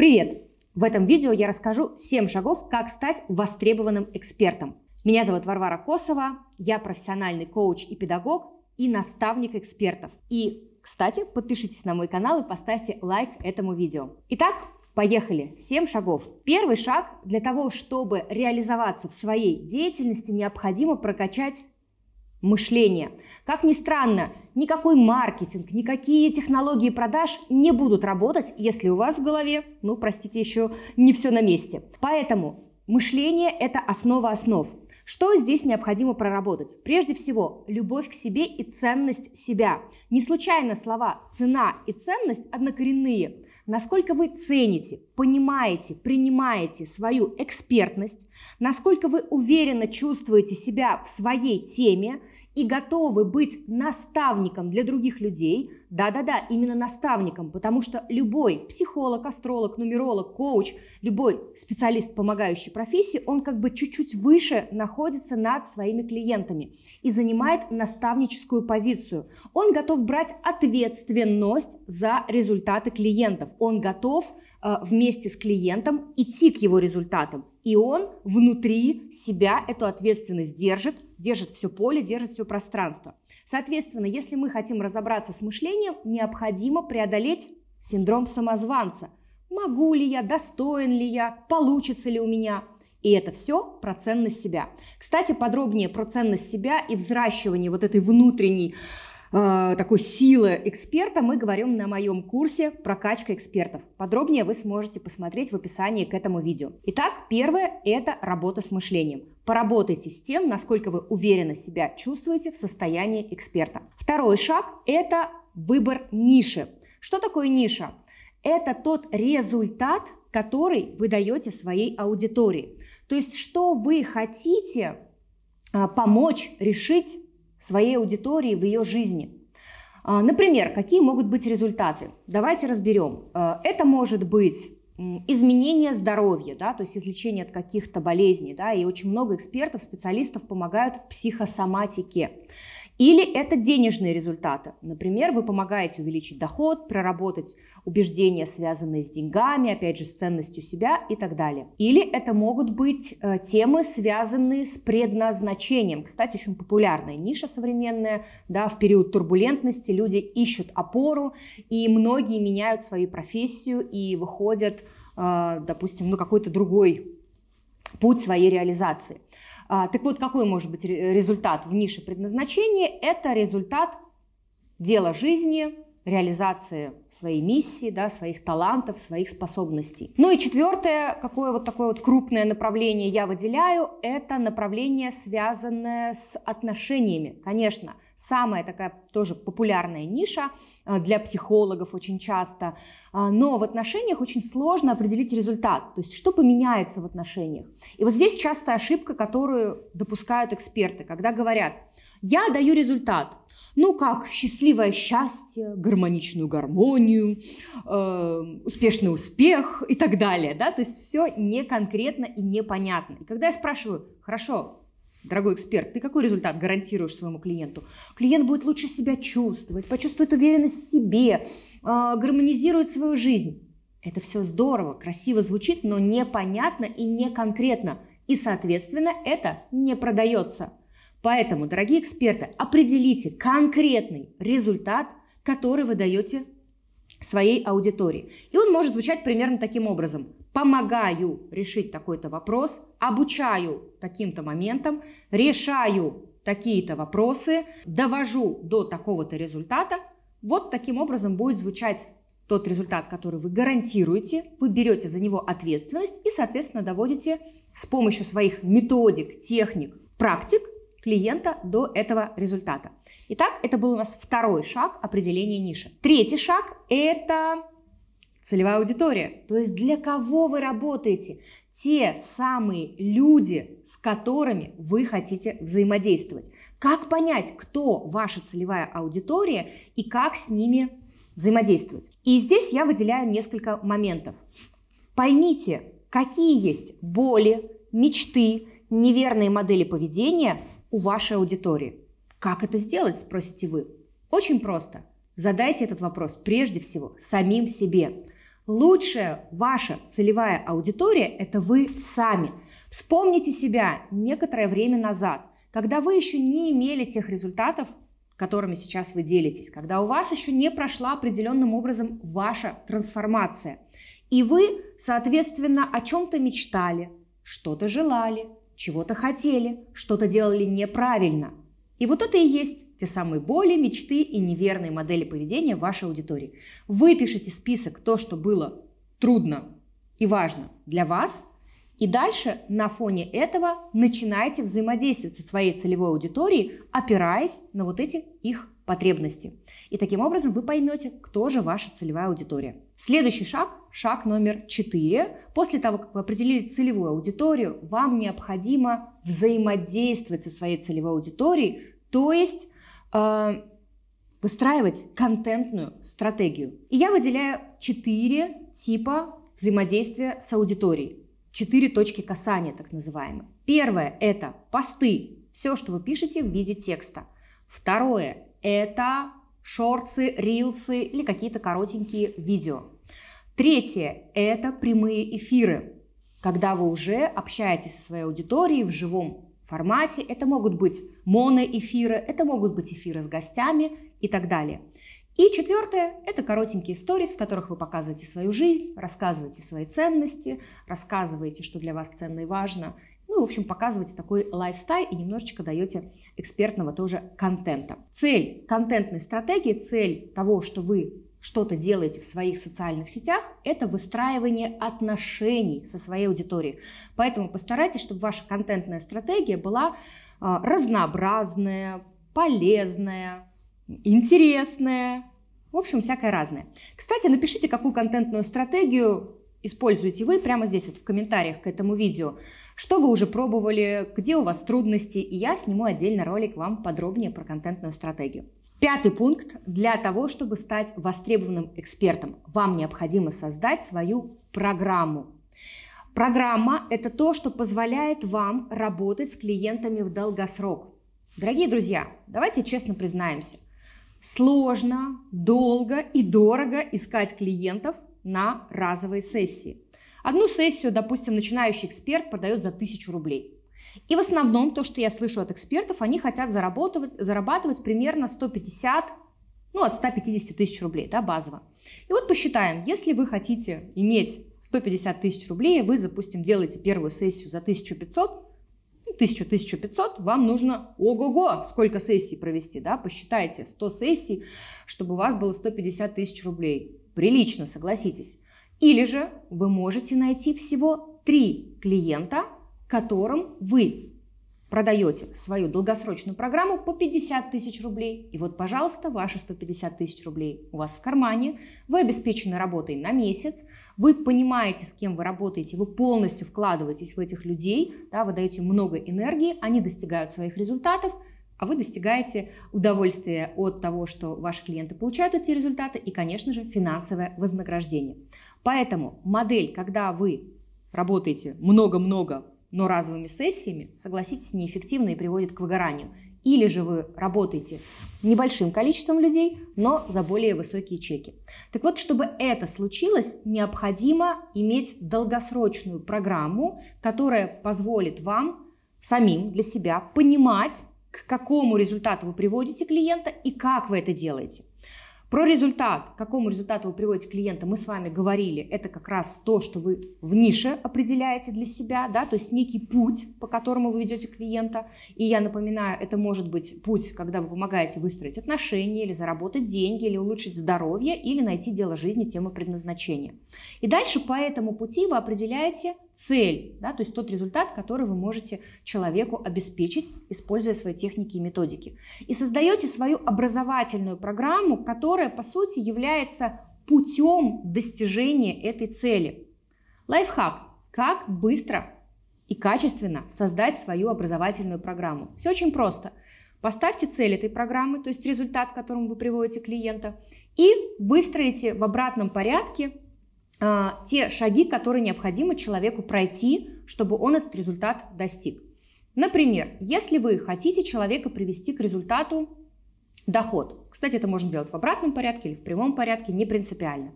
Привет! В этом видео я расскажу 7 шагов, как стать востребованным экспертом. Меня зовут Варвара Косова, я профессиональный коуч и педагог и наставник экспертов. И, кстати, подпишитесь на мой канал и поставьте лайк этому видео. Итак, Поехали. 7 шагов. Первый шаг для того, чтобы реализоваться в своей деятельности, необходимо прокачать мышление. Как ни странно, никакой маркетинг, никакие технологии продаж не будут работать, если у вас в голове, ну, простите, еще не все на месте. Поэтому мышление – это основа основ. Что здесь необходимо проработать? Прежде всего, любовь к себе и ценность себя. Не случайно слова «цена» и «ценность» однокоренные. Насколько вы цените, понимаете, принимаете свою экспертность, насколько вы уверенно чувствуете себя в своей теме и готовы быть наставником для других людей, да-да-да, именно наставником, потому что любой психолог, астролог, нумеролог, коуч, любой специалист, помогающий профессии, он как бы чуть-чуть выше находится над своими клиентами и занимает наставническую позицию. Он готов брать ответственность за результаты клиентов. Он готов вместе с клиентом идти к его результатам. И он внутри себя эту ответственность держит, держит все поле, держит все пространство. Соответственно, если мы хотим разобраться с мышлением, необходимо преодолеть синдром самозванца. Могу ли я, достоин ли я, получится ли у меня? И это все про ценность себя. Кстати, подробнее про ценность себя и взращивание вот этой внутренней э, такой силы эксперта мы говорим на моем курсе «Прокачка экспертов». Подробнее вы сможете посмотреть в описании к этому видео. Итак, первое – это работа с мышлением. Поработайте с тем, насколько вы уверенно себя чувствуете в состоянии эксперта. Второй шаг – это выбор ниши. Что такое ниша? Это тот результат, который вы даете своей аудитории. То есть, что вы хотите а, помочь решить своей аудитории в ее жизни. А, например, какие могут быть результаты? Давайте разберем. А, это может быть изменение здоровья, да, то есть излечение от каких-то болезней, да, и очень много экспертов, специалистов помогают в психосоматике. Или это денежные результаты. Например, вы помогаете увеличить доход, проработать убеждения, связанные с деньгами, опять же, с ценностью себя и так далее. Или это могут быть э, темы, связанные с предназначением. Кстати, очень популярная ниша современная. Да, в период турбулентности люди ищут опору, и многие меняют свою профессию и выходят, э, допустим, на какой-то другой путь своей реализации. А, так вот, какой может быть результат в нише предназначения? Это результат дела жизни, реализации своей миссии, да, своих талантов, своих способностей. Ну и четвертое, какое вот такое вот крупное направление я выделяю, это направление, связанное с отношениями. Конечно, самая такая тоже популярная ниша а, для психологов очень часто, а, но в отношениях очень сложно определить результат, то есть что поменяется в отношениях. И вот здесь частая ошибка, которую допускают эксперты, когда говорят, я даю результат, ну как счастливое счастье, гармоничную гармонию, э, успешный успех и так далее, да, то есть все не конкретно и непонятно. И когда я спрашиваю, хорошо, дорогой эксперт, ты какой результат гарантируешь своему клиенту? Клиент будет лучше себя чувствовать, почувствует уверенность в себе, э, гармонизирует свою жизнь. Это все здорово, красиво звучит, но непонятно и не конкретно. И, соответственно, это не продается. Поэтому, дорогие эксперты, определите конкретный результат, который вы даете своей аудитории. И он может звучать примерно таким образом. Помогаю решить такой-то вопрос, обучаю таким-то моментам, решаю такие-то вопросы, довожу до такого-то результата. Вот таким образом будет звучать тот результат, который вы гарантируете, вы берете за него ответственность и, соответственно, доводите с помощью своих методик, техник, практик клиента до этого результата. Итак, это был у нас второй шаг определения ниши. Третий шаг – это целевая аудитория. То есть для кого вы работаете? Те самые люди, с которыми вы хотите взаимодействовать. Как понять, кто ваша целевая аудитория и как с ними взаимодействовать? И здесь я выделяю несколько моментов. Поймите, какие есть боли, мечты, неверные модели поведения у вашей аудитории. Как это сделать, спросите вы? Очень просто. Задайте этот вопрос прежде всего самим себе. Лучшая ваша целевая аудитория – это вы сами. Вспомните себя некоторое время назад, когда вы еще не имели тех результатов, которыми сейчас вы делитесь, когда у вас еще не прошла определенным образом ваша трансформация. И вы, соответственно, о чем-то мечтали, что-то желали, чего-то хотели, что-то делали неправильно. И вот это и есть те самые боли, мечты и неверные модели поведения вашей аудитории. Вы пишете список то, что было трудно и важно для вас, и дальше на фоне этого начинаете взаимодействовать со своей целевой аудиторией, опираясь на вот эти их потребности. И таким образом вы поймете, кто же ваша целевая аудитория. Следующий шаг, шаг номер 4. После того, как вы определили целевую аудиторию, вам необходимо взаимодействовать со своей целевой аудиторией, то есть э, выстраивать контентную стратегию. И я выделяю 4 типа взаимодействия с аудиторией четыре точки касания, так называемые. Первое – это посты, все, что вы пишете в виде текста. Второе – это шорты, рилсы или какие-то коротенькие видео. Третье – это прямые эфиры, когда вы уже общаетесь со своей аудиторией в живом формате. Это могут быть моноэфиры, это могут быть эфиры с гостями и так далее. И четвертое – это коротенькие сторис, в которых вы показываете свою жизнь, рассказываете свои ценности, рассказываете, что для вас ценно и важно. Ну, в общем, показываете такой лайфстайл и немножечко даете экспертного тоже контента. Цель контентной стратегии, цель того, что вы что-то делаете в своих социальных сетях, это выстраивание отношений со своей аудиторией. Поэтому постарайтесь, чтобы ваша контентная стратегия была а, разнообразная, полезная, интересное, в общем, всякое разное. Кстати, напишите, какую контентную стратегию используете вы прямо здесь вот в комментариях к этому видео. Что вы уже пробовали, где у вас трудности, и я сниму отдельно ролик вам подробнее про контентную стратегию. Пятый пункт. Для того, чтобы стать востребованным экспертом, вам необходимо создать свою программу. Программа – это то, что позволяет вам работать с клиентами в долгосрок. Дорогие друзья, давайте честно признаемся – Сложно, долго и дорого искать клиентов на разовые сессии. Одну сессию, допустим, начинающий эксперт продает за 1000 рублей. И в основном то, что я слышу от экспертов, они хотят зарабатывать, зарабатывать примерно 150, ну от 150 тысяч рублей, да, базово. И вот посчитаем, если вы хотите иметь 150 тысяч рублей, вы, допустим, делаете первую сессию за 1500, 1000-1500, вам нужно ого-го, сколько сессий провести, да, посчитайте, 100 сессий, чтобы у вас было 150 тысяч рублей. Прилично, согласитесь. Или же вы можете найти всего 3 клиента, которым вы продаете свою долгосрочную программу по 50 тысяч рублей. И вот, пожалуйста, ваши 150 тысяч рублей у вас в кармане, вы обеспечены работой на месяц, вы понимаете, с кем вы работаете, вы полностью вкладываетесь в этих людей, да, вы даете много энергии, они достигают своих результатов, а вы достигаете удовольствия от того, что ваши клиенты получают эти результаты и, конечно же, финансовое вознаграждение. Поэтому модель, когда вы работаете много-много, но разовыми сессиями, согласитесь, неэффективна и приводит к выгоранию. Или же вы работаете с небольшим количеством людей, но за более высокие чеки. Так вот, чтобы это случилось, необходимо иметь долгосрочную программу, которая позволит вам самим для себя понимать, к какому результату вы приводите клиента и как вы это делаете. Про результат, к какому результату вы приводите клиента, мы с вами говорили, это как раз то, что вы в нише определяете для себя, да, то есть некий путь, по которому вы ведете клиента. И я напоминаю, это может быть путь, когда вы помогаете выстроить отношения, или заработать деньги, или улучшить здоровье, или найти дело жизни, тему предназначения. И дальше по этому пути вы определяете цель, да, то есть тот результат, который вы можете человеку обеспечить, используя свои техники и методики. И создаете свою образовательную программу, которая, по сути, является путем достижения этой цели. Лайфхак. Как быстро и качественно создать свою образовательную программу. Все очень просто. Поставьте цель этой программы, то есть результат, к которому вы приводите клиента, и выстроите в обратном порядке те шаги, которые необходимо человеку пройти, чтобы он этот результат достиг. Например, если вы хотите человека привести к результату доход, кстати, это можно делать в обратном порядке или в прямом порядке, не принципиально.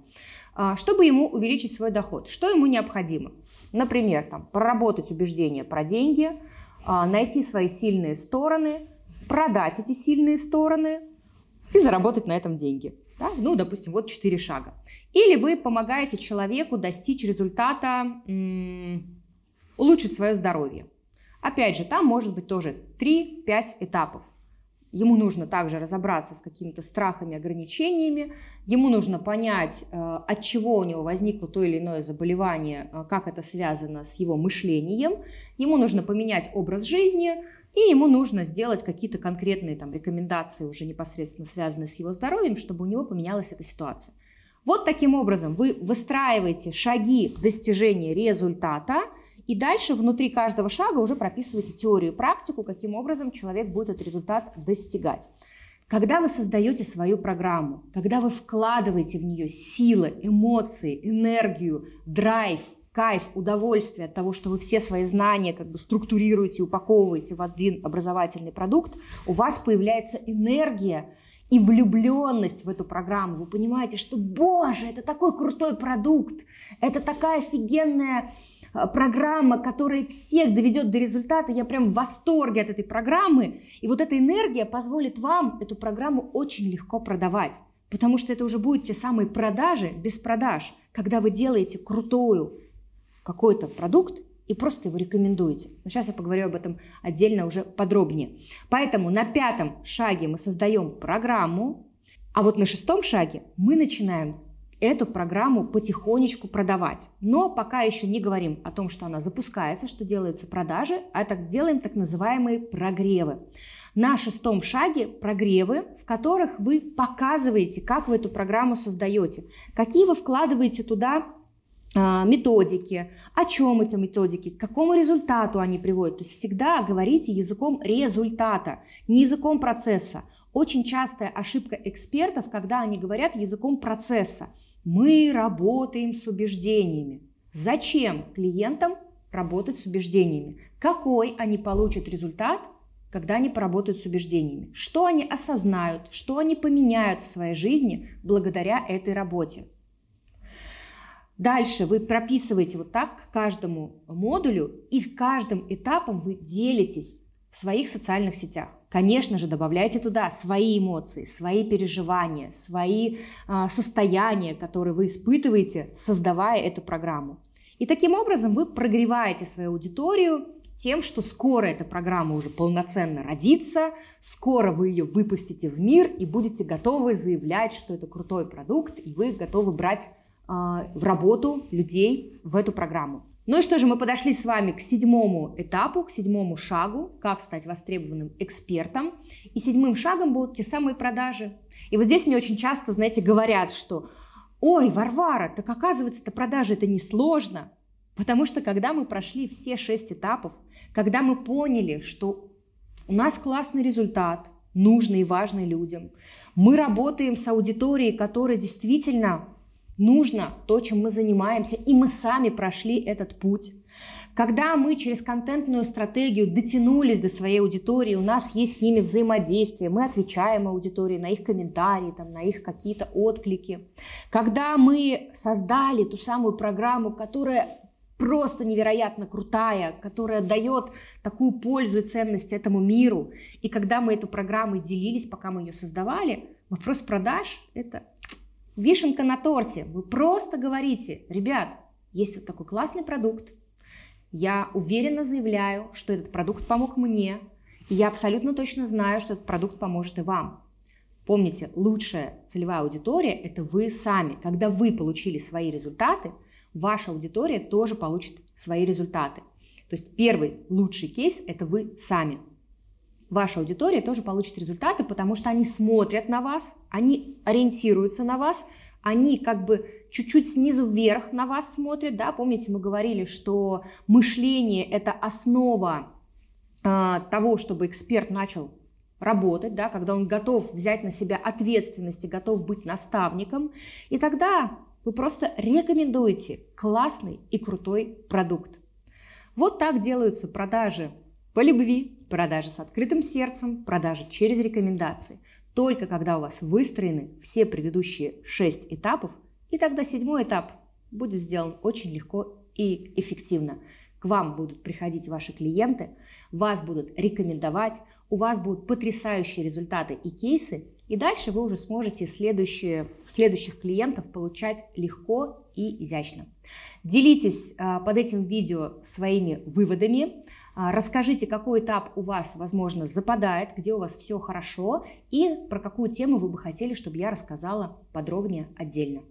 а, чтобы ему увеличить свой доход. Что ему необходимо? Например, там, проработать убеждения про деньги, а, найти свои сильные стороны, продать эти сильные стороны и заработать на этом деньги. Да? Ну, допустим, вот четыре шага. Или вы помогаете человеку достичь результата, улучшить свое здоровье. Опять же, там может быть тоже 3-5 этапов. Ему нужно также разобраться с какими-то страхами, ограничениями. Ему нужно понять, э, от чего у него возникло то или иное заболевание, э, как это связано с его мышлением. Ему нужно поменять образ жизни, и ему нужно сделать какие-то конкретные там, рекомендации, уже непосредственно связанные с его здоровьем, чтобы у него поменялась эта ситуация. Вот таким образом вы выстраиваете шаги достижения результата – и дальше внутри каждого шага уже прописываете теорию и практику, каким образом человек будет этот результат достигать. Когда вы создаете свою программу, когда вы вкладываете в нее силы, эмоции, энергию, драйв, кайф, удовольствие от того, что вы все свои знания как бы структурируете, упаковываете в один образовательный продукт, у вас появляется энергия и влюбленность в эту программу. Вы понимаете, что, боже, это такой крутой продукт, это такая офигенная Э, программа, которая всех доведет до результата. Я прям в восторге от этой программы. И вот эта энергия позволит вам эту программу очень легко продавать. Потому что это уже будут те самые продажи без продаж, когда вы делаете крутую какой-то продукт и просто его рекомендуете. Но сейчас я поговорю об этом отдельно уже подробнее. Поэтому на пятом шаге мы создаем программу, а вот на шестом шаге мы начинаем эту программу потихонечку продавать. Но пока еще не говорим о том, что она запускается, что делаются продажи, а так делаем так называемые прогревы. На шестом шаге прогревы, в которых вы показываете, как вы эту программу создаете, какие вы вкладываете туда методики, о чем это методики, к какому результату они приводят. То есть всегда говорите языком результата, не языком процесса. Очень частая ошибка экспертов, когда они говорят языком процесса. Мы работаем с убеждениями. Зачем клиентам работать с убеждениями? Какой они получат результат, когда они поработают с убеждениями? Что они осознают, что они поменяют в своей жизни благодаря этой работе? Дальше вы прописываете вот так к каждому модулю, и в каждом этапом вы делитесь в своих социальных сетях. Конечно же, добавляйте туда свои эмоции, свои переживания, свои э, состояния, которые вы испытываете, создавая эту программу. И таким образом вы прогреваете свою аудиторию тем, что скоро эта программа уже полноценно родится, скоро вы ее выпустите в мир и будете готовы заявлять, что это крутой продукт, и вы готовы брать в работу людей в эту программу. Ну и что же, мы подошли с вами к седьмому этапу, к седьмому шагу, как стать востребованным экспертом. И седьмым шагом будут те самые продажи. И вот здесь мне очень часто, знаете, говорят, что «Ой, Варвара, так оказывается, это продажи, это несложно». Потому что когда мы прошли все шесть этапов, когда мы поняли, что у нас классный результат, нужный и важный людям, мы работаем с аудиторией, которая действительно нужно то, чем мы занимаемся, и мы сами прошли этот путь. Когда мы через контентную стратегию дотянулись до своей аудитории, у нас есть с ними взаимодействие, мы отвечаем аудитории на их комментарии, там, на их какие-то отклики. Когда мы создали ту самую программу, которая просто невероятно крутая, которая дает такую пользу и ценность этому миру. И когда мы эту программу делились, пока мы ее создавали, вопрос продаж – это Вишенка на торте. Вы просто говорите, ребят, есть вот такой классный продукт. Я уверенно заявляю, что этот продукт помог мне. И я абсолютно точно знаю, что этот продукт поможет и вам. Помните, лучшая целевая аудитория – это вы сами. Когда вы получили свои результаты, ваша аудитория тоже получит свои результаты. То есть первый лучший кейс – это вы сами ваша аудитория тоже получит результаты, потому что они смотрят на вас, они ориентируются на вас, они как бы чуть-чуть снизу вверх на вас смотрят, да, помните, мы говорили, что мышление – это основа э, того, чтобы эксперт начал работать, да, когда он готов взять на себя ответственность и готов быть наставником, и тогда вы просто рекомендуете классный и крутой продукт. Вот так делаются продажи по любви, продажи с открытым сердцем, продажи через рекомендации. Только когда у вас выстроены все предыдущие шесть этапов, И тогда седьмой этап будет сделан очень легко и эффективно. К вам будут приходить ваши клиенты, вас будут рекомендовать, у вас будут потрясающие результаты и кейсы, и дальше вы уже сможете следующие, следующих клиентов получать легко и изящно. Делитесь а, под этим видео своими выводами. А, расскажите, какой этап у вас, возможно, западает, где у вас все хорошо и про какую тему вы бы хотели, чтобы я рассказала подробнее отдельно.